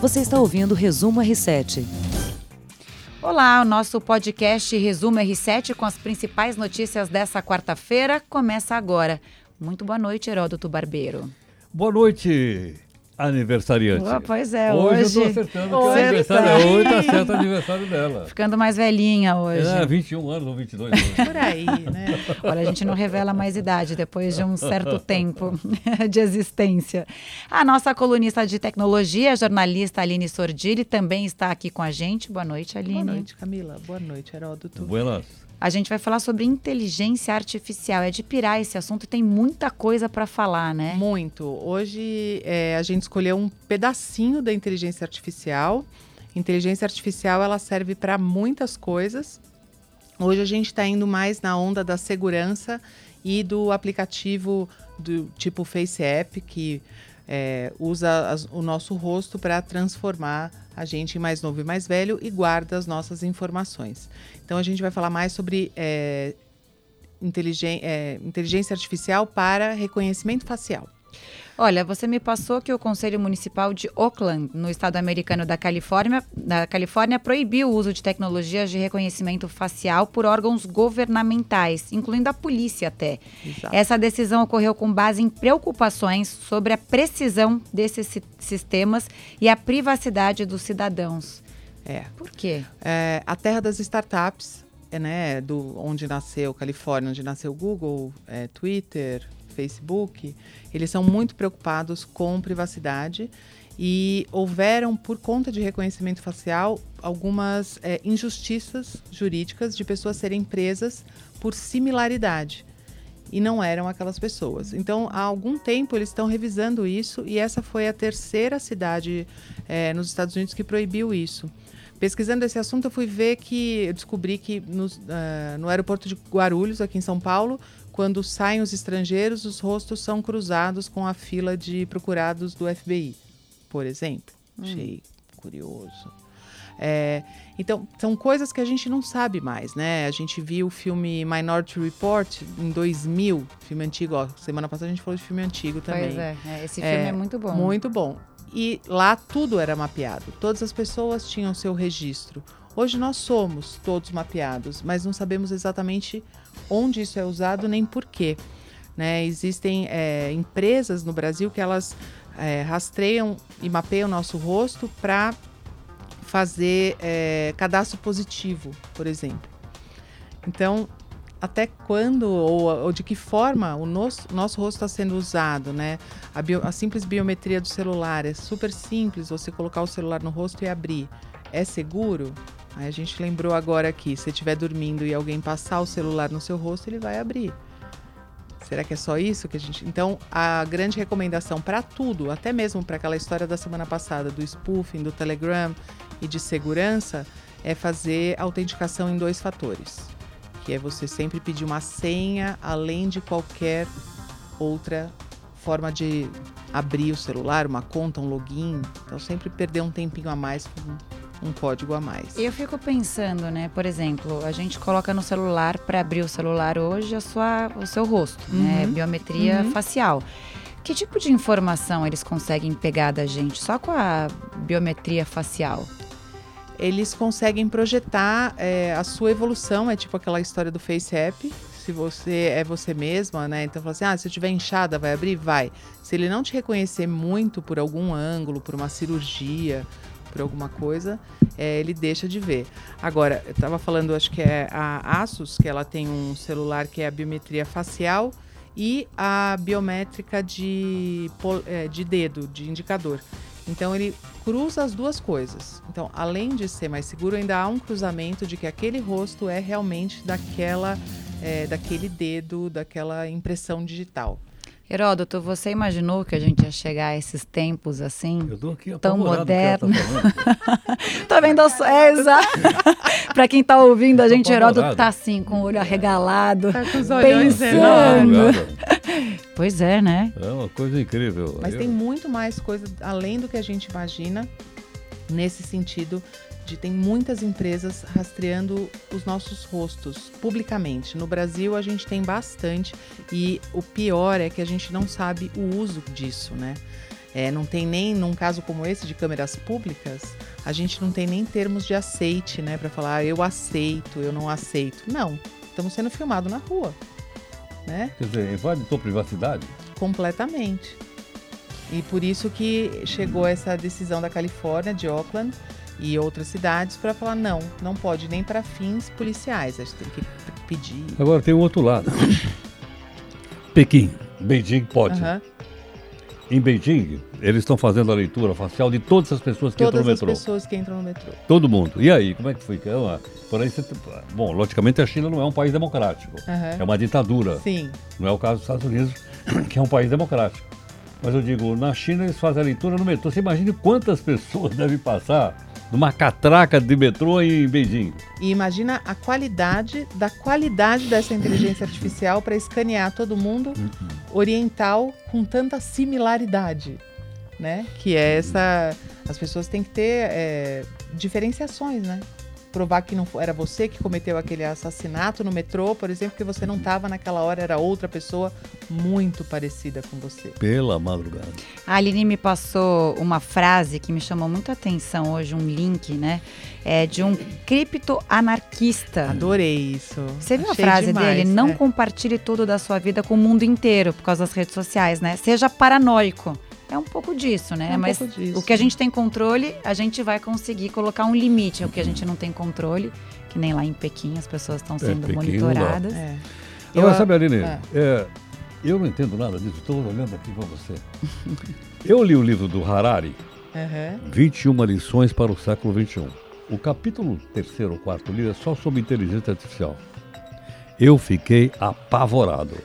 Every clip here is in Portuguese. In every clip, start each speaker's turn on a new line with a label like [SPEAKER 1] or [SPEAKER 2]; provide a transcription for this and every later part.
[SPEAKER 1] Você está ouvindo o Resumo R7.
[SPEAKER 2] Olá, o nosso podcast Resumo R7 com as principais notícias dessa quarta-feira começa agora. Muito boa noite, Heródoto Barbeiro.
[SPEAKER 3] Boa noite, aniversariante.
[SPEAKER 2] Oh, pois é,
[SPEAKER 3] hoje.
[SPEAKER 2] Hoje
[SPEAKER 3] eu tô acertando hoje aniversário tá... é hoje, tá certo o aniversário dela.
[SPEAKER 2] Ficando mais velhinha hoje.
[SPEAKER 3] É, 21 anos ou 22 anos.
[SPEAKER 2] Por aí, né? Olha, a gente não revela mais idade depois de um certo tempo de existência. A nossa colunista de tecnologia, a jornalista Aline Sordilli, também está aqui com a gente. Boa noite, Aline.
[SPEAKER 4] Boa noite, Camila. Boa noite, Heródoto.
[SPEAKER 3] Buenas.
[SPEAKER 2] A gente vai falar sobre inteligência artificial. É de pirar esse assunto, tem muita coisa para falar, né?
[SPEAKER 4] Muito. Hoje é, a gente escolheu um pedacinho da inteligência artificial. Inteligência artificial ela serve para muitas coisas. Hoje a gente está indo mais na onda da segurança e do aplicativo do tipo Face App que é, usa as, o nosso rosto para transformar a gente mais novo e mais velho e guarda as nossas informações. Então a gente vai falar mais sobre é, inteligen é, inteligência artificial para reconhecimento facial.
[SPEAKER 2] Olha, você me passou que o Conselho Municipal de Oakland, no estado americano da Califórnia, da Califórnia, proibiu o uso de tecnologias de reconhecimento facial por órgãos governamentais, incluindo a polícia até. Exato. Essa decisão ocorreu com base em preocupações sobre a precisão desses sistemas e a privacidade dos cidadãos.
[SPEAKER 4] É.
[SPEAKER 2] Por quê?
[SPEAKER 4] É, a terra das startups, é, né, do onde nasceu Califórnia, onde nasceu Google, é, Twitter, Facebook, eles são muito preocupados com privacidade e houveram, por conta de reconhecimento facial, algumas é, injustiças jurídicas de pessoas serem presas por similaridade e não eram aquelas pessoas. Então, há algum tempo eles estão revisando isso e essa foi a terceira cidade é, nos Estados Unidos que proibiu isso. Pesquisando esse assunto, eu fui ver que eu descobri que uh, no aeroporto de Guarulhos, aqui em São Paulo, quando saem os estrangeiros, os rostos são cruzados com a fila de procurados do FBI, por exemplo. Hum. Achei curioso. É, então, são coisas que a gente não sabe mais, né? A gente viu o filme Minority Report em 2000, filme antigo. Ó, semana passada a gente falou de filme antigo também.
[SPEAKER 2] Pois é, é esse filme é, é muito bom.
[SPEAKER 4] Muito bom. E lá tudo era mapeado. Todas as pessoas tinham seu registro. Hoje nós somos todos mapeados, mas não sabemos exatamente onde isso é usado nem por quê. Né? Existem é, empresas no Brasil que elas é, rastreiam e mapeiam o nosso rosto para fazer é, cadastro positivo, por exemplo. Então, até quando ou, ou, de que forma o nosso, nosso rosto está sendo usado, né? A, bio, a, simples biometria do celular é super simples, você colocar o celular no rosto e abrir. É seguro? Aí a gente lembrou agora aqui, se estiver dormindo e alguém passar o celular no seu rosto, ele vai abrir. Será que é só isso que a gente. Então, a grande recomendação para tudo, até mesmo para aquela história da semana passada do spoofing, do Telegram e de segurança, é fazer autenticação em dois fatores. Que é você sempre pedir uma senha além de qualquer outra forma de abrir o celular, uma conta, um login. Então, sempre perder um tempinho a mais um código a mais.
[SPEAKER 2] Eu fico pensando, né? Por exemplo, a gente coloca no celular para abrir o celular hoje a sua, o seu rosto, né, uhum. né? Biometria uhum. facial. Que tipo de informação eles conseguem pegar da gente só com a biometria facial?
[SPEAKER 4] Eles conseguem projetar é, a sua evolução, é tipo aquela história do Face App. Se você é você mesma, né? Então fala assim: ah, se eu tiver inchada, vai abrir? Vai. Se ele não te reconhecer muito por algum ângulo, por uma cirurgia, por alguma coisa, é, ele deixa de ver. Agora, eu estava falando, acho que é a Asus, que ela tem um celular que é a biometria facial e a biométrica de, é, de dedo, de indicador. Então ele cruza as duas coisas. Então, além de ser mais seguro, ainda há um cruzamento de que aquele rosto é realmente daquela, é, daquele dedo, daquela impressão digital.
[SPEAKER 2] Heródoto, você imaginou que a gente ia chegar a esses tempos assim?
[SPEAKER 3] Eu tô aqui
[SPEAKER 2] tão moderno. Tá, tá vendo? É, exato. Para quem tá ouvindo, a gente, Heródoto tá assim, com o olho arregalado, tá com os pensando. pois é, né?
[SPEAKER 3] É uma coisa incrível.
[SPEAKER 4] Mas Eu... tem muito mais coisa além do que a gente imagina nesse sentido tem muitas empresas rastreando os nossos rostos publicamente. No Brasil a gente tem bastante e o pior é que a gente não sabe o uso disso, né? É, não tem nem, num caso como esse de câmeras públicas, a gente não tem nem termos de aceite, né? Para falar, ah, eu aceito, eu não aceito. Não, estamos sendo filmados na rua, né?
[SPEAKER 3] Quer dizer, invade tua privacidade?
[SPEAKER 4] Completamente. E por isso que chegou essa decisão da Califórnia, de Oakland e outras cidades, para falar, não, não pode nem para fins policiais, a gente tem que pedir.
[SPEAKER 3] Agora tem o outro lado. Pequim, Beijing pode.
[SPEAKER 4] Aham.
[SPEAKER 3] Em Beijing, eles estão fazendo a leitura facial de todas as pessoas que
[SPEAKER 4] Todas
[SPEAKER 3] entram no
[SPEAKER 4] as
[SPEAKER 3] metrô.
[SPEAKER 4] pessoas que entram no metrô.
[SPEAKER 3] Todo mundo. E aí, como é que foi? Ah, Por aí você... Bom, logicamente a China não é um país democrático.
[SPEAKER 4] Aham.
[SPEAKER 3] É uma ditadura.
[SPEAKER 4] Sim.
[SPEAKER 3] Não é o caso dos Estados Unidos, que é um país democrático. Mas eu digo, na China eles fazem a leitura no metrô. Você imagina quantas pessoas devem passar numa catraca de metrô em Beijing.
[SPEAKER 4] E imagina a qualidade da qualidade dessa inteligência artificial para escanear todo mundo oriental com tanta similaridade, né? Que é essa, as pessoas têm que ter é, diferenciações, né? Provar que não era você que cometeu aquele assassinato no metrô, por exemplo, que você não estava naquela hora, era outra pessoa muito parecida com você.
[SPEAKER 3] Pela madrugada.
[SPEAKER 2] A Aline me passou uma frase que me chamou muito a atenção hoje, um link, né? É de um criptoanarquista.
[SPEAKER 4] Adorei isso.
[SPEAKER 2] Você viu
[SPEAKER 4] Achei
[SPEAKER 2] a frase
[SPEAKER 4] demais,
[SPEAKER 2] dele? Não
[SPEAKER 4] é.
[SPEAKER 2] compartilhe tudo da sua vida com o mundo inteiro por causa das redes sociais, né? Seja paranoico. É um pouco disso, né?
[SPEAKER 4] É um
[SPEAKER 2] Mas
[SPEAKER 4] pouco disso.
[SPEAKER 2] o que a gente tem controle, a gente vai conseguir colocar um limite. O que a gente não tem controle, que nem lá em Pequim as pessoas estão sendo
[SPEAKER 3] Pequim
[SPEAKER 2] monitoradas.
[SPEAKER 4] É.
[SPEAKER 3] Agora,
[SPEAKER 4] Eu-
[SPEAKER 3] sabe, Aline,
[SPEAKER 4] é.
[SPEAKER 3] é, eu não entendo nada disso, estou olhando aqui para você. eu li o livro do Harari,
[SPEAKER 4] Aham.
[SPEAKER 3] 21 lições para o século XXI. O capítulo terceiro ou quarto livro é só sobre inteligência artificial. Eu fiquei apavorado.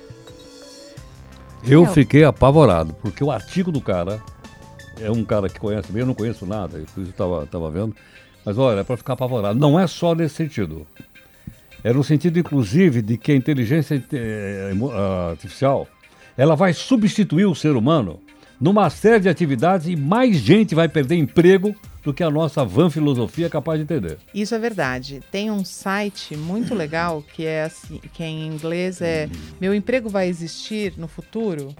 [SPEAKER 3] Eu
[SPEAKER 2] Meu.
[SPEAKER 3] fiquei apavorado, porque o artigo do cara é um cara que conhece bem, eu não conheço nada, por isso eu estava vendo. Mas olha, é para ficar apavorado. Não é só nesse sentido. É no sentido, inclusive, de que a inteligência eh, emo- ah, artificial ela vai substituir o ser humano numa série de atividades e mais gente vai perder emprego do que a nossa van filosofia é capaz de entender.
[SPEAKER 4] Isso é verdade. Tem um site muito legal que é assim, que em inglês é Meu emprego vai existir no futuro.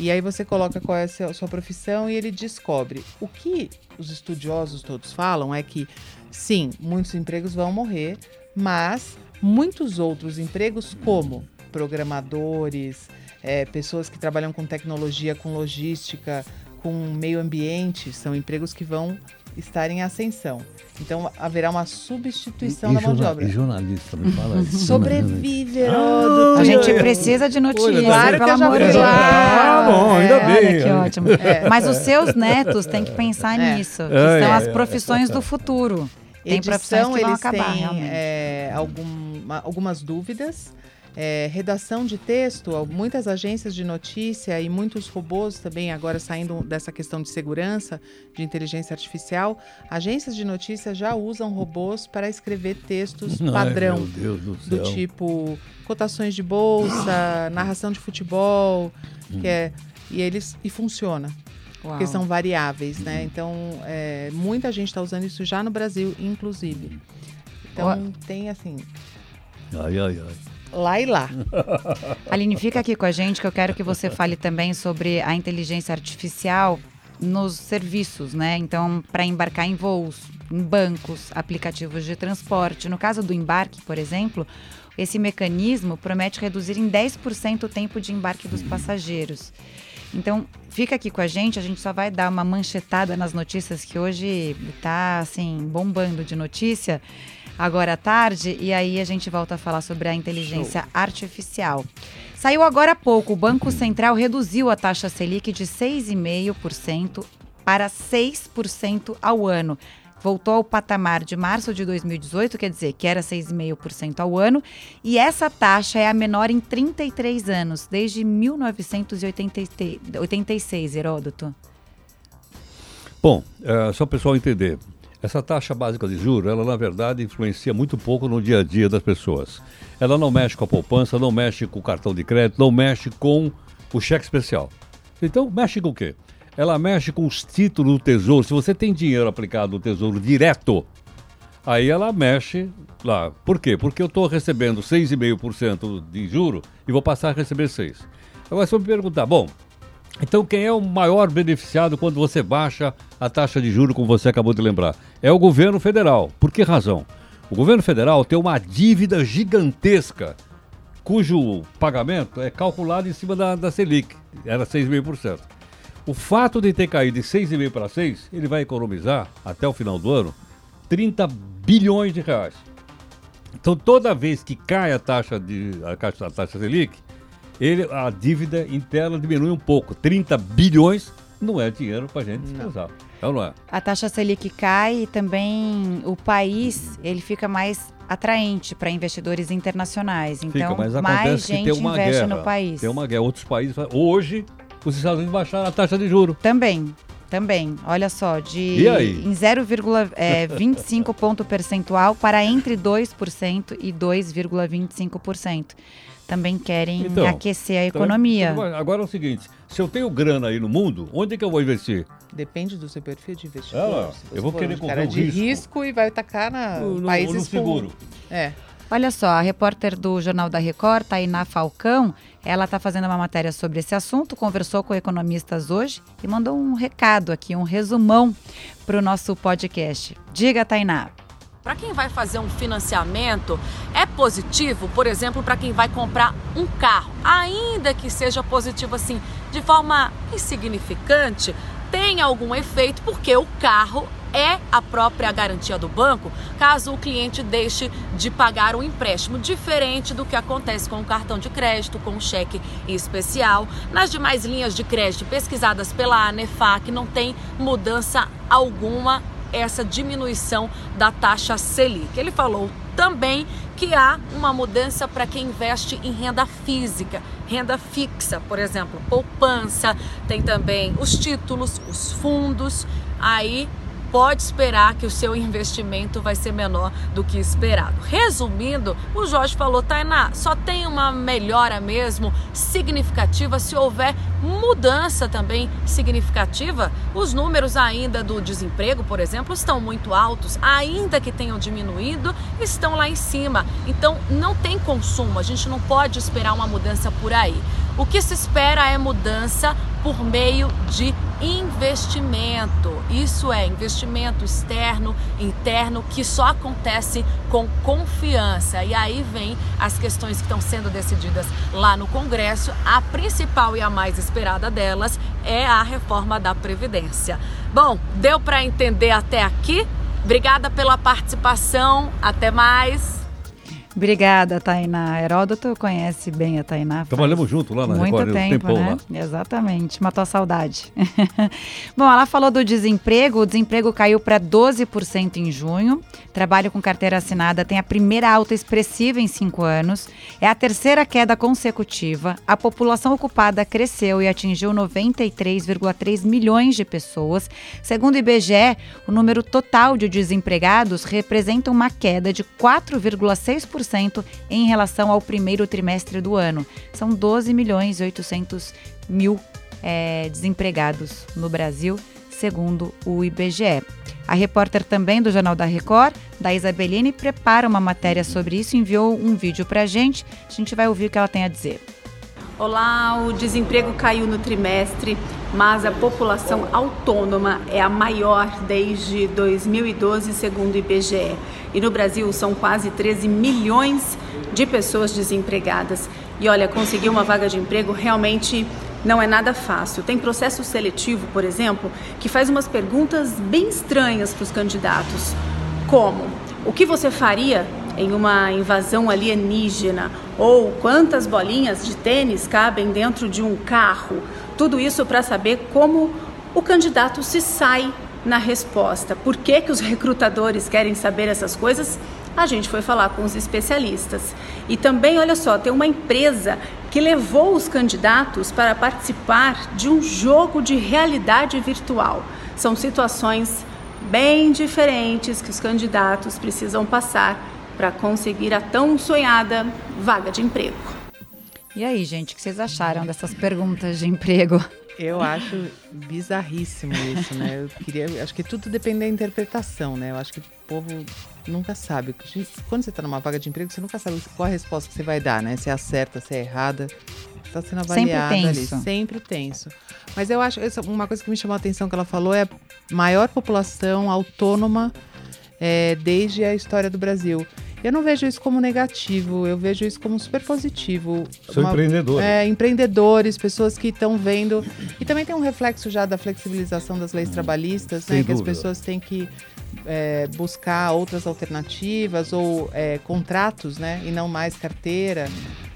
[SPEAKER 4] E aí você coloca qual é a sua- profissão e ele descobre. O que os estudiosos todos falam é que sim, muitos empregos vão morrer, mas muitos outros empregos, como programadores, eh, pessoas que trabalham com tecnologia, com logística, com meio ambiente, são empregos que vão estar em ascensão. Então haverá uma substituição da mão de obra.
[SPEAKER 3] e jornalista, me fala isso.
[SPEAKER 4] Sobrevive, Heródoto.
[SPEAKER 2] A gente precisa de notícias,
[SPEAKER 3] olha,
[SPEAKER 4] Claro que
[SPEAKER 2] pelo amor de Deus.
[SPEAKER 3] Ah, bom, ainda
[SPEAKER 2] É,
[SPEAKER 3] bem.
[SPEAKER 2] Olha que ótimo.
[SPEAKER 4] É.
[SPEAKER 2] Mas os seus netos têm que pensar
[SPEAKER 4] É.
[SPEAKER 2] nisso, que
[SPEAKER 3] É,
[SPEAKER 2] são
[SPEAKER 3] é,
[SPEAKER 2] as
[SPEAKER 3] é.
[SPEAKER 2] profissões do futuro. Tem profissões
[SPEAKER 4] Edição,
[SPEAKER 2] que vão
[SPEAKER 4] eles
[SPEAKER 2] acabar,
[SPEAKER 4] têm é, alguma- algumas dúvidas. É, redação de texto, muitas agências de notícia e muitos robôs também agora saindo dessa questão de segurança, de inteligência artificial. Agências de notícia já usam robôs para escrever textos
[SPEAKER 3] Ai,
[SPEAKER 4] padrão.
[SPEAKER 3] meu Deus do
[SPEAKER 4] do tipo cotações de bolsa, narração de futebol, que é e eles e funciona
[SPEAKER 2] Uau.
[SPEAKER 4] porque são variáveis, né? Então é, muita gente está usando isso já no Brasil, inclusive. Então tem assim
[SPEAKER 3] Ai, ai, ai.
[SPEAKER 4] Lá e lá.
[SPEAKER 2] Aline, fica aqui com a gente que eu quero que você fale também sobre a inteligência artificial nos serviços, né? Então, para embarcar em voos, em bancos, aplicativos de transporte. No caso do embarque, por exemplo, esse mecanismo promete reduzir em 10% o tempo de embarque dos passageiros. Então, fica aqui com a gente, a gente só vai dar uma manchetada nas notícias que hoje tá assim bombando de notícia agora à tarde e aí a gente volta a falar sobre a inteligência artificial. Saiu agora há pouco, o Banco Central reduziu a taxa Selic de 6,5% para 6% ao ano. Voltou ao patamar de março de 2018, quer dizer, que era 6,5% ao ano, e essa taxa é a menor em 33 anos, desde 1986, Heródoto.
[SPEAKER 3] Bom, é, só o pessoal entender, essa taxa básica de juros, ela na verdade influencia muito pouco no dia a dia das pessoas. Ela não mexe com a poupança, não mexe com o cartão de crédito, não mexe com o cheque especial. Então, mexe com o quê? Ela mexe com os títulos do tesouro. Se você tem dinheiro aplicado no tesouro direto, aí ela mexe lá. Por quê? Porque eu estou recebendo 6,5% de juro e vou passar a receber 6%. Agora, se eu me perguntar, bom, Então, quem é o maior beneficiado quando você baixa a taxa de juros, como você acabou de lembrar? É o governo federal. Por que razão? O governo federal tem uma dívida gigantesca, cujo pagamento é calculado em cima da, da Selic, era 6,5%. O fato de ter caído de 6,5% para 6%, ele vai economizar, até o final do ano, 30 bilhões de reais. Então, toda vez que cai a taxa, de, a taxa, a taxa Selic, ele, a dívida interna diminui um pouco. 30 bilhões não é dinheiro para a gente descansar. Então não é.
[SPEAKER 2] A taxa Selic cai e também o país ele fica mais atraente para investidores internacionais. Então,
[SPEAKER 3] Fica,
[SPEAKER 2] mais gente investe
[SPEAKER 3] guerra.
[SPEAKER 2] no país.
[SPEAKER 3] Tem uma guerra. Outros países. Hoje, os Estados Unidos baixaram a taxa de juros.
[SPEAKER 2] Também, também. Olha só, de
[SPEAKER 3] E aí?
[SPEAKER 2] em 0,25 ponto percentual para entre 2% e 2,25%. Também querem
[SPEAKER 3] Então,
[SPEAKER 2] aquecer a
[SPEAKER 3] Então,
[SPEAKER 2] economia.
[SPEAKER 3] Agora é o seguinte: se eu tenho grana aí no mundo, onde é que eu vou investir?
[SPEAKER 4] Depende do seu perfil de investidor.
[SPEAKER 3] Ah, eu vou querer
[SPEAKER 4] um
[SPEAKER 3] correr
[SPEAKER 4] cara
[SPEAKER 3] um
[SPEAKER 4] de
[SPEAKER 3] risco.
[SPEAKER 4] risco. e vai tacar na
[SPEAKER 3] No- no-
[SPEAKER 4] países
[SPEAKER 3] no
[SPEAKER 4] com-
[SPEAKER 3] seguro.
[SPEAKER 4] É.
[SPEAKER 2] Olha só, a repórter do Jornal da Record, Tainá Falcão, ela está fazendo uma matéria sobre esse assunto, conversou com economistas hoje e mandou um recado aqui, um resumão para o nosso podcast. Diga, Tainá.
[SPEAKER 5] Para quem vai fazer um financiamento, é positivo, por exemplo, para quem vai comprar um carro, ainda que seja positivo assim, de forma insignificante, tem algum efeito, porque o carro é a própria garantia do banco, caso o cliente deixe de pagar o empréstimo, diferente do que acontece com o cartão de crédito, com o cheque especial. Nas demais linhas de crédito pesquisadas pela ANEFAC, não tem mudança alguma essa diminuição da taxa Selic. Ele falou também que há uma mudança para quem investe em renda física, renda fixa, por exemplo, poupança, tem também os títulos, os fundos. Aí pode esperar que o seu investimento vai ser menor do que esperado. Resumindo, o Jorge falou, Tainá, só tem uma melhora mesmo significativa se houver mudança também significativa. Os números ainda do desemprego, por exemplo, estão muito altos, ainda que tenham diminuído, estão lá em cima. Então não tem consumo, a gente não pode esperar uma mudança por aí. O que se espera é mudança por meio de investimento. Isso é investimento externo, interno, que só acontece com confiança. E aí vem as questões que estão sendo decididas lá no Congresso. A principal e a mais esperada delas é a reforma da Previdência. Bom, deu para entender até aqui? Obrigada pela participação. Até mais.
[SPEAKER 2] Obrigada, Tainá. Heródoto conhece bem a Tainá.
[SPEAKER 3] Trabalhamos junto lá na
[SPEAKER 2] Muito
[SPEAKER 3] Record,
[SPEAKER 2] tempo,
[SPEAKER 3] tempão
[SPEAKER 2] né?
[SPEAKER 3] lá.
[SPEAKER 2] Exatamente, matou a saudade. Bom, ela falou do desemprego. O desemprego caiu para 12% em junho. Trabalho com carteira assinada tem a primeira alta expressiva em cinco anos. É a terceira queda consecutiva. A população ocupada cresceu e atingiu 93,3 milhões de pessoas. Segundo o IBGE, o número total de desempregados representa uma queda de 4,6% em relação ao primeiro trimestre do ano. São 12 milhões e 800 mil é, desempregados no Brasil, segundo o IBGE. A repórter também do Jornal da Record, da Isabelline, prepara uma matéria sobre isso, enviou um vídeo para a gente. A gente vai ouvir o que ela tem a dizer.
[SPEAKER 6] Olá, o desemprego caiu no trimestre, mas a população autônoma é a maior desde 2012, segundo o IBGE. E no Brasil são quase 13 milhões de pessoas desempregadas. E olha, conseguir uma vaga de emprego realmente não é nada fácil. Tem processo seletivo, por exemplo, que faz umas perguntas bem estranhas para os candidatos, como o que você faria em uma invasão alienígena? Ou quantas bolinhas de tênis cabem dentro de um carro? Tudo isso para saber como o candidato se sai na resposta. Por que, que os recrutadores querem saber essas coisas? A gente foi falar com os especialistas. E também, olha só, tem uma empresa que levou os candidatos para participar de um jogo de realidade virtual. São situações bem diferentes que os candidatos precisam passar para conseguir a tão sonhada vaga de emprego.
[SPEAKER 2] E aí, gente, o que vocês acharam dessas perguntas de emprego?
[SPEAKER 4] Eu acho bizarríssimo isso, né? Eu queria, acho que tudo depende da interpretação, né? Eu acho que o povo nunca sabe. Quando você está numa vaga de emprego, você nunca sabe qual a resposta que você vai dar, né? Se é certa, se é errada. está sendo
[SPEAKER 2] Sempre
[SPEAKER 4] avaliado ali,
[SPEAKER 2] tenso.
[SPEAKER 4] sempre tenso. Mas eu acho, uma coisa que me chamou a atenção que ela falou é a maior população autônoma é, desde a história do Brasil. Eu não vejo isso como negativo, eu vejo isso como super positivo.
[SPEAKER 3] São
[SPEAKER 4] Uma-
[SPEAKER 3] empreendedores.
[SPEAKER 4] É, empreendedores, pessoas que estão vendo. E também tem um reflexo já da flexibilização das leis trabalhistas,
[SPEAKER 3] Sem
[SPEAKER 4] né? Que as
[SPEAKER 3] dúvida.
[SPEAKER 4] pessoas têm que é, buscar outras alternativas ou é, contratos, né? E não mais carteira.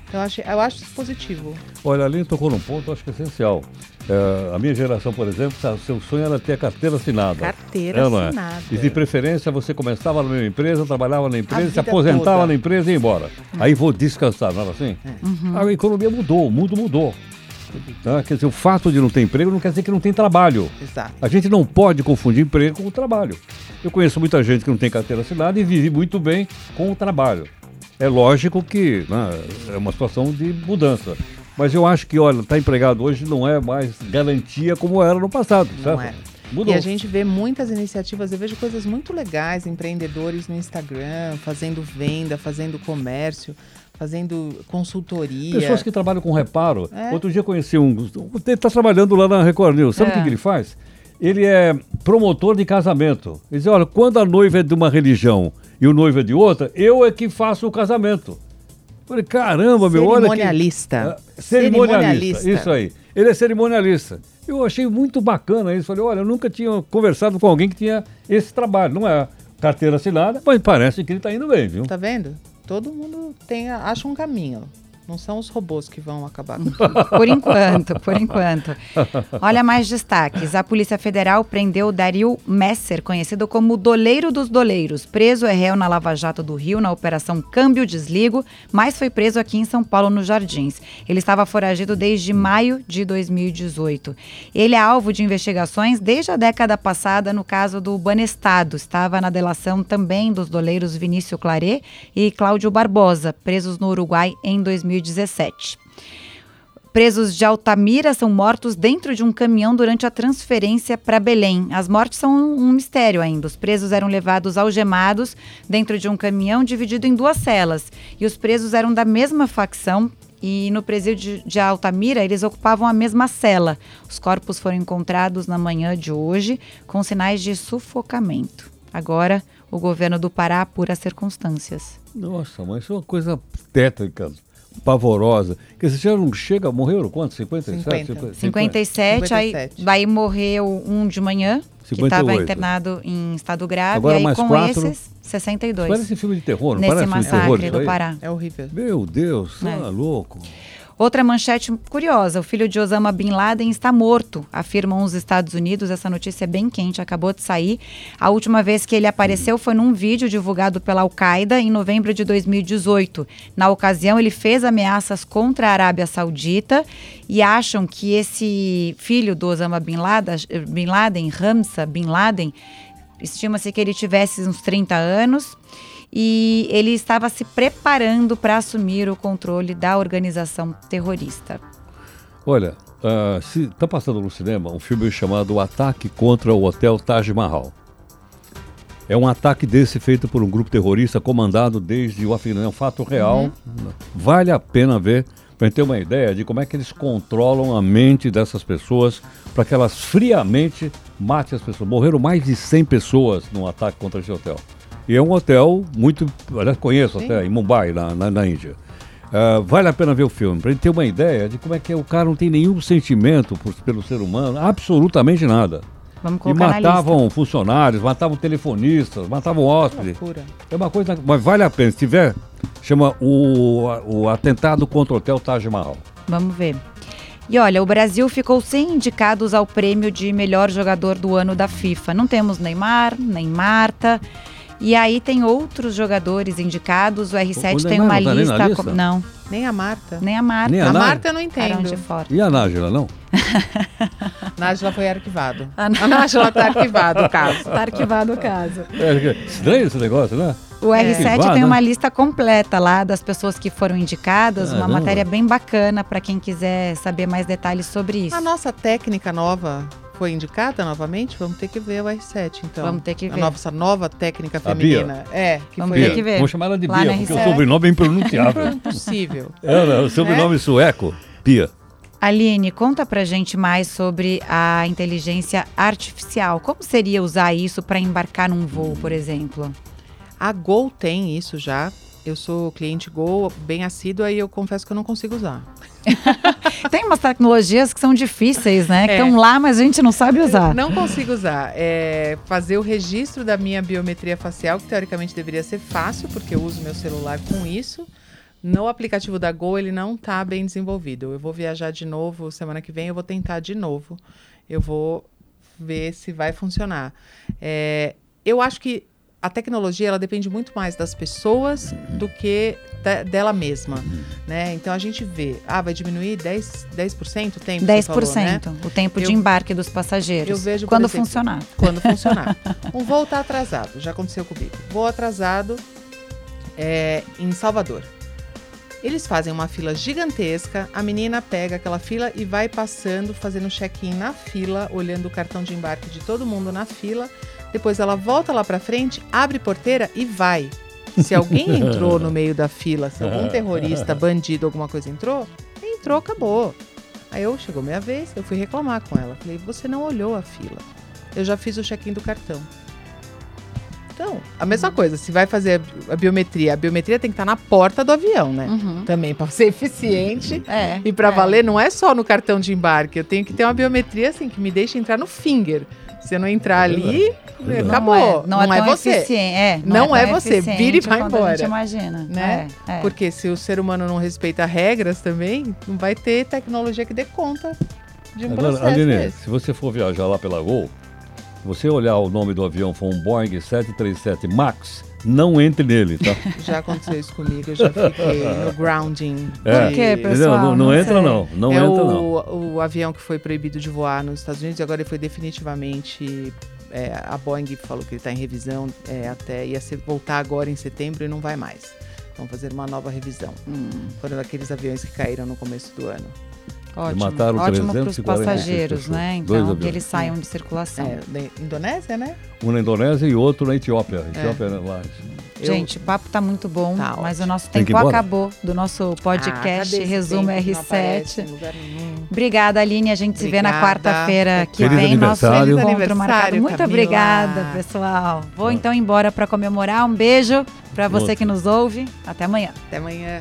[SPEAKER 4] Então, eu acho, eu acho isso positivo.
[SPEAKER 3] Olha, ali tocou num ponto, acho que é essencial. É, a minha geração, por exemplo, sa- seu sonho era ter a carteira assinada.
[SPEAKER 4] Carteira
[SPEAKER 3] É ou não é?
[SPEAKER 4] assinada.
[SPEAKER 3] E de preferência você começava na mesma empresa, trabalhava na empresa, se aposentava
[SPEAKER 4] toda.
[SPEAKER 3] na empresa e ia embora. Aí vou descansar, não era assim? A economia mudou, o mundo mudou. Tá? Quer dizer, o fato de não ter emprego não quer dizer que não tem trabalho.
[SPEAKER 4] Exato.
[SPEAKER 3] A gente não pode confundir emprego com o trabalho. Eu conheço muita gente que não tem carteira assinada e vive muito bem com o trabalho. É lógico que né, é uma situação de mudança. Mas eu acho que, olha, estar empregado hoje não é mais garantia como era no passado,
[SPEAKER 4] Não
[SPEAKER 3] certo?
[SPEAKER 4] é.
[SPEAKER 3] Mudou.
[SPEAKER 4] E a gente vê muitas iniciativas, eu vejo coisas muito legais, empreendedores no Instagram, fazendo venda, fazendo comércio, fazendo consultoria.
[SPEAKER 3] Pessoas que trabalham com reparo.
[SPEAKER 4] É.
[SPEAKER 3] Outro dia eu conheci um. Ele está trabalhando lá na Record News. Sabe o
[SPEAKER 2] É.
[SPEAKER 3] que, que ele faz? Ele é promotor de casamento. Ele diz: olha, quando a noiva é de uma religião e o noivo é de outra, eu é que faço o casamento. Falei, caramba, meu, olha. que-
[SPEAKER 4] Cerimonialista.
[SPEAKER 3] É, cerimonialista.
[SPEAKER 4] Cerimonialista.
[SPEAKER 3] Isso aí. Ele é cerimonialista. Eu achei muito bacana isso. Falei, olha, eu nunca tinha conversado com alguém que tinha esse trabalho. Não é carteira assinada, mas parece que ele está indo bem, viu?
[SPEAKER 4] Tá vendo? Todo mundo tem, acha um caminho. Não são os robôs que vão acabar com tudo.
[SPEAKER 2] Por enquanto, por enquanto. Olha mais destaques. A Polícia Federal prendeu Dario Messer, conhecido como o Doleiro dos Doleiros. Preso é réu na Lava Jato do Rio, na Operação Câmbio Desligo, mas foi preso aqui em São Paulo, nos Jardins. Ele estava foragido desde maio de 2018. Ele é alvo de investigações desde a década passada no caso do Banestado. Estava na delação também dos doleiros Vinícius Claret e Cláudio Barbosa, presos no Uruguai em 2017. Presos de Altamira são mortos dentro de um caminhão durante a transferência para Belém. As mortes são um mistério ainda. Os presos eram levados algemados dentro de um caminhão dividido em duas celas. E os presos eram da mesma facção. E no presídio de Altamira, eles ocupavam a mesma cela. Os corpos foram encontrados na manhã de hoje com sinais de sufocamento. Agora, o governo do Pará apura as circunstâncias.
[SPEAKER 3] Nossa, mas isso é uma coisa tétrica, pavorosa. Que você já não chega, morreram quanto? 57?
[SPEAKER 4] 50.
[SPEAKER 2] 57, aí
[SPEAKER 4] 57.
[SPEAKER 2] daí morreu um de manhã, que
[SPEAKER 3] 58.
[SPEAKER 2] estava internado em estado grave,
[SPEAKER 3] Agora
[SPEAKER 2] e aí
[SPEAKER 3] mais
[SPEAKER 2] com
[SPEAKER 3] quatro.
[SPEAKER 2] esses, 62.
[SPEAKER 3] Parece filme de terror, não
[SPEAKER 2] nesse
[SPEAKER 3] parece filme de terror
[SPEAKER 2] massacre do
[SPEAKER 3] aí?
[SPEAKER 2] Pará.
[SPEAKER 4] É horrível.
[SPEAKER 3] Meu Deus, tá
[SPEAKER 2] É.
[SPEAKER 3] louco.
[SPEAKER 2] Outra manchete curiosa: o filho de Osama Bin Laden está morto, afirmam os Estados Unidos. Essa notícia é bem quente, acabou de sair. A última vez que ele apareceu foi num vídeo divulgado pela Al-Qaeda em novembro de 2018. Na ocasião, ele fez ameaças contra a Arábia Saudita e acham que esse filho do Osama Bin Laden, Bin Laden Ramsa Bin Laden, estima-se que ele tivesse uns 30 anos e ele estava se preparando para assumir o controle da organização terrorista.
[SPEAKER 3] Olha, ah, se tá passando no cinema um filme chamado O Ataque contra o Hotel Taj Mahal. É um ataque desse feito por um grupo terrorista comandado desde o Afeganistão. É um fato real. Vale a pena ver para ter uma ideia de como é que eles controlam a mente dessas pessoas para que elas friamente matem as pessoas. Morreram mais de 100 pessoas num ataque contra esse hotel. E é um hotel muito. Aliás, conheço
[SPEAKER 4] Sim.
[SPEAKER 3] até, em Mumbai, na, na, na Índia. Ah, vale a pena ver o filme, para gente ter uma ideia de como é que é. o cara não tem nenhum sentimento por- pelo ser humano, absolutamente nada.
[SPEAKER 2] Vamos
[SPEAKER 3] E matavam funcionários, matavam telefonistas, matavam hóspedes. É uma coisa, mas vale a pena. Se tiver, chama o, o atentado contra o Hotel Taj Mahal.
[SPEAKER 2] Vamos ver. E olha, o Brasil ficou sem indicados ao prêmio de melhor jogador do ano da FIFA. Não temos Neymar, nem Marta. E aí tem outros jogadores indicados. O R7
[SPEAKER 3] O
[SPEAKER 2] tem
[SPEAKER 3] Neymar
[SPEAKER 2] uma
[SPEAKER 3] não tá
[SPEAKER 2] lista. com-
[SPEAKER 3] lista?
[SPEAKER 2] Não,
[SPEAKER 4] Nem a Marta.
[SPEAKER 2] nem a Marta.
[SPEAKER 3] Nem a
[SPEAKER 4] A? Marta eu não entendo.
[SPEAKER 2] de fora.
[SPEAKER 3] E a Nájila, não?
[SPEAKER 4] Nájila foi arquivado.
[SPEAKER 2] A
[SPEAKER 4] A Nájila tá arquivado o caso.
[SPEAKER 2] Tá arquivado o caso.
[SPEAKER 3] É, estranho esse negócio, né?
[SPEAKER 2] O R7
[SPEAKER 3] Arquivado,
[SPEAKER 2] tem
[SPEAKER 3] né?
[SPEAKER 2] uma lista completa lá das pessoas que foram indicadas, uma
[SPEAKER 3] Caramba.
[SPEAKER 2] matéria bem bacana para quem quiser saber mais detalhes sobre isso.
[SPEAKER 4] A nossa técnica nova foi indicada novamente? Vamos ter que ver o R7, então.
[SPEAKER 2] Vamos ter que ver.
[SPEAKER 4] A nossa nova técnica
[SPEAKER 3] A Bia?
[SPEAKER 4] feminina. É, que
[SPEAKER 2] Vamos
[SPEAKER 4] foi
[SPEAKER 2] ter que ver.
[SPEAKER 3] Vamos chamar ela de
[SPEAKER 2] Lá
[SPEAKER 3] Bia, porque o
[SPEAKER 2] RCE.
[SPEAKER 3] sobrenome é impronunciável.
[SPEAKER 4] impossível.
[SPEAKER 3] é, né? o sobrenome sueco. Pia.
[SPEAKER 2] Aline, conta pra gente mais sobre a inteligência artificial. Como seria usar isso para embarcar num voo, por exemplo?
[SPEAKER 4] A Gol tem isso já. Eu sou cliente Gol bem assídua e eu confesso que eu não consigo usar.
[SPEAKER 2] Tem umas tecnologias que são difíceis, né? Que
[SPEAKER 4] É.
[SPEAKER 2] estão lá, mas a gente não sabe usar.
[SPEAKER 4] Não consigo usar. É fazer o registro da minha biometria facial, que teoricamente deveria ser fácil, porque eu uso meu celular com isso. No aplicativo da Gol, ele não está bem desenvolvido. Eu vou viajar de novo semana que vem, eu vou tentar de novo. Eu vou ver se vai funcionar. É, eu acho que a tecnologia ela depende muito mais das pessoas do que da- dela mesma, né? Então a gente vê, ah, vai diminuir 10, 10% o tempo, você
[SPEAKER 2] 10%,
[SPEAKER 4] falou, né?
[SPEAKER 2] o tempo de
[SPEAKER 4] Eu-
[SPEAKER 2] embarque dos passageiros.
[SPEAKER 4] eu vejo,
[SPEAKER 2] quando
[SPEAKER 4] exemplo,
[SPEAKER 2] funcionar.
[SPEAKER 4] quando funcionar. Um voo tá atrasado, já aconteceu comigo. Voo atrasado é, em Salvador. Eles fazem uma fila gigantesca, a menina pega aquela fila e vai passando, fazendo check-in na fila, olhando o cartão de embarque de todo mundo na fila. Depois ela volta lá pra frente, abre porteira e vai. Se alguém entrou no meio da fila, se algum terrorista, bandido, alguma coisa entrou, entrou, acabou. Aí eu chegou minha vez, eu fui reclamar com ela. Falei, você não olhou a fila. Eu já fiz o check-in do cartão. Então, a mesma coisa, se vai fazer a biometria, a biometria tem que estar na porta do avião, né?
[SPEAKER 2] Uhum.
[SPEAKER 4] Também para ser eficiente.
[SPEAKER 2] É.
[SPEAKER 4] E para
[SPEAKER 2] é.
[SPEAKER 4] valer, não é só no cartão de embarque. Eu tenho que ter uma biometria assim que me deixe entrar no finger. Se eu não entrar ali,
[SPEAKER 3] Verdade.
[SPEAKER 4] acabou.
[SPEAKER 2] Não é, não é, tão
[SPEAKER 4] você.
[SPEAKER 2] É,
[SPEAKER 4] Não é
[SPEAKER 2] tão
[SPEAKER 4] você. Vira e vai
[SPEAKER 2] quanto A gente
[SPEAKER 4] embora.
[SPEAKER 2] imagina.
[SPEAKER 4] Né?
[SPEAKER 2] É, é.
[SPEAKER 4] Porque se o ser humano não respeita regras também, não vai ter tecnologia que dê conta de um
[SPEAKER 3] Agora,
[SPEAKER 4] processo
[SPEAKER 3] Aline,
[SPEAKER 4] desse.
[SPEAKER 3] se você for viajar lá pela Gol, você olhar o nome do avião for um Boeing 737 MAX, não entre nele, tá?
[SPEAKER 4] Já aconteceu isso comigo, eu já fiquei no grounding.
[SPEAKER 3] É,
[SPEAKER 2] Por quê,
[SPEAKER 3] entendeu?
[SPEAKER 2] pessoal?
[SPEAKER 3] Não, não
[SPEAKER 2] Não
[SPEAKER 3] entra
[SPEAKER 2] sei.
[SPEAKER 3] não, não
[SPEAKER 4] é
[SPEAKER 3] entra
[SPEAKER 4] o,
[SPEAKER 3] não.
[SPEAKER 4] o avião que foi proibido de voar nos Estados Unidos e agora ele foi definitivamente. é, a Boeing falou que ele está em revisão é, até ia ser, voltar agora em setembro e não vai mais. Vão fazer uma nova revisão.
[SPEAKER 2] Hum,
[SPEAKER 4] Foram daqueles aviões que caíram no começo do ano.
[SPEAKER 2] Ótimo.
[SPEAKER 3] mataram
[SPEAKER 2] ótimo para os
[SPEAKER 3] 346
[SPEAKER 2] passageiros,
[SPEAKER 3] pessoas.
[SPEAKER 2] né?
[SPEAKER 3] Dois
[SPEAKER 2] Então, que eles saiam de circulação.
[SPEAKER 4] É, da Indonésia, né?
[SPEAKER 3] Um na Indonésia e outro na Etiópia. Etiópia é. lá.
[SPEAKER 2] Gente, o papo tá muito bom,
[SPEAKER 4] Tá
[SPEAKER 2] mas o nosso tempo acabou do nosso
[SPEAKER 4] Ah,
[SPEAKER 2] podcast
[SPEAKER 4] esse
[SPEAKER 2] Resumo
[SPEAKER 4] tempo que não aparece
[SPEAKER 2] R7.
[SPEAKER 4] em lugar nenhum?
[SPEAKER 2] Obrigada, Aline. A gente se vê na
[SPEAKER 4] Obrigada.
[SPEAKER 2] quarta-feira que
[SPEAKER 3] Feliz
[SPEAKER 2] vem. Nosso
[SPEAKER 3] aniversário.
[SPEAKER 2] encontro
[SPEAKER 4] Feliz
[SPEAKER 2] marcado.
[SPEAKER 4] aniversário,
[SPEAKER 2] Muito
[SPEAKER 4] Camila.
[SPEAKER 2] obrigada, pessoal. Vou então embora para comemorar. Um beijo para você que nos ouve. Até amanhã.
[SPEAKER 4] Até amanhã.